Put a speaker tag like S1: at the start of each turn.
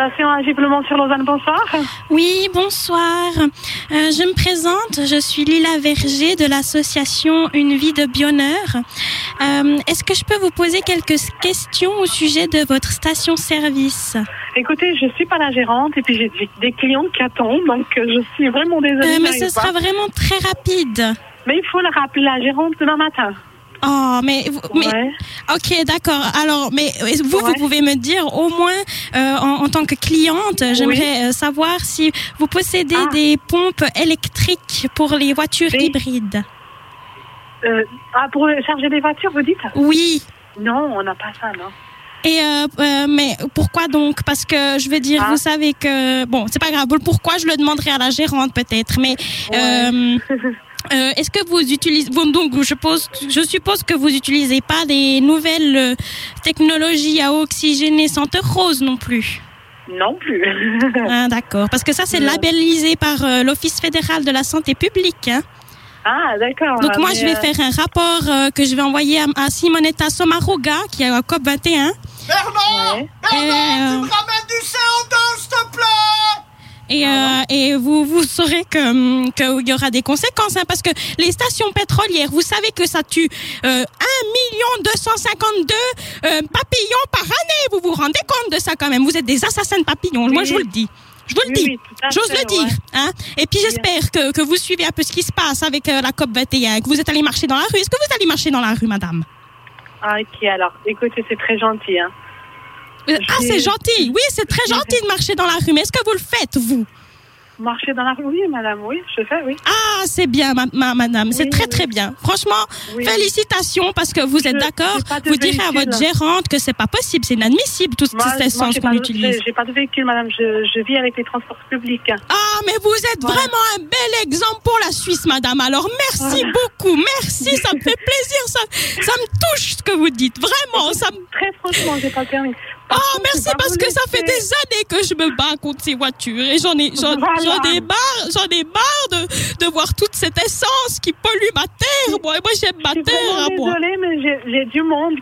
S1: Station Agiblement sur Lausanne, bonsoir.
S2: Oui, bonsoir. Euh, je me présente, je suis Lila Verger de l'association Une vie de bonheur. Euh, Est-ce que je peux vous poser quelques questions au sujet de votre station-service?
S1: Écoutez, je suis pas la gérante et puis j'ai des- clients qui attendent, donc euh, je suis vraiment désolée.
S2: Euh, Mais ce sera
S1: pas.
S2: vraiment très rapide.
S1: Mais il faut le rappeler la gérante demain matin.
S2: Oh, mais, mais
S1: Ouais.
S2: ok, d'accord. Alors, mais vous, vous pouvez me dire au moins euh, en, en tant que cliente, j'aimerais euh, savoir si vous possédez
S1: Ah.
S2: des pompes électriques pour les voitures
S1: Oui.
S2: hybrides.
S1: Euh, ah, pour charger des voitures, vous dites?
S2: Oui.
S1: Non, on n'a pas ça, non.
S2: Et euh, euh, mais pourquoi donc? Parce que je veux dire,
S1: Ah.
S2: vous savez que bon, c'est pas grave. Pourquoi je le demanderai à la gérante peut-être, mais euh, euh, est-ce que vous utilisez bon, donc je pose, je suppose que vous utilisez pas des nouvelles euh, technologies à oxygéner senteur rose non plus?
S1: Non plus.
S2: Ah, D'accord, parce que ça c'est labellisé par euh, l'Office fédéral de la santé publique. hein.
S1: ah, d'accord.
S2: Donc moi
S1: mais,
S2: je vais
S1: euh,
S2: faire un rapport euh, que je vais envoyer à, à Simonetta Sommaruga qui est à COP 21.
S3: Bernard
S1: Ouais.
S3: Bernard,
S2: Euh,
S3: tu me ramènes du CO2, s'il te plaît?
S2: Et,
S1: Ah
S2: euh, et vous, vous saurez que hum, qu'il y aura des conséquences, hein, parce que les stations pétrolières, vous savez que ça tue euh, 1 252 euh, papillons par année. Vous vous rendez compte de ça quand même? Vous êtes des assassins de papillons. Moi, je vous le dis. Je vous le dis.
S1: oui,
S2: J'ose le dire. Hein et puis j'espère que, que vous suivez un peu ce qui se passe avec euh, la COP 21, que vous êtes allé marcher dans la rue. Est-ce que vous allez marcher dans la rue, madame?
S1: Ah, ok, alors, écoutez, c'est très gentil. Hein.
S2: Ah, c'est gentil. Oui, c'est très gentil de marcher dans la rue. Mais est-ce que vous le faites, vous?
S1: Marcher dans la rue, oui, madame, oui, je fais, oui.
S2: Ah, c'est bien, ma, ma- madame. C'est très,
S1: oui.
S2: très bien. Franchement,
S1: Oui.
S2: félicitations parce que vous êtes d'accord. Vous direz à
S1: véhicule.
S2: votre gérante que c'est pas possible, c'est inadmissible,
S1: moi,
S2: essence
S1: j'ai
S2: qu'on utilise.
S1: j'ai- J'ai pas de véhicule, madame, je, je vis avec les transports publics.
S2: Ah, mais vous êtes
S1: Voilà.
S2: vraiment un bel exemple pour la Suisse, madame. Alors, merci
S1: Voilà.
S2: beaucoup. Merci, ça me fait plaisir. Ça, ça me touche ce que vous dites. Vraiment, ça me...
S1: Très franchement, j'ai pas le permis.
S2: Oh,
S1: contre,
S2: merci parce que ça fait des années que je me bats contre ces voitures et j'en ai, j'en,
S1: Voilà.
S2: j'en ai marre, j'en ai marre de, de voir toute cette essence qui pollue ma terre. Moi, moi j'aime ma terre
S1: vraiment
S2: à moi.
S1: désolée, mais j'ai- j'ai du monde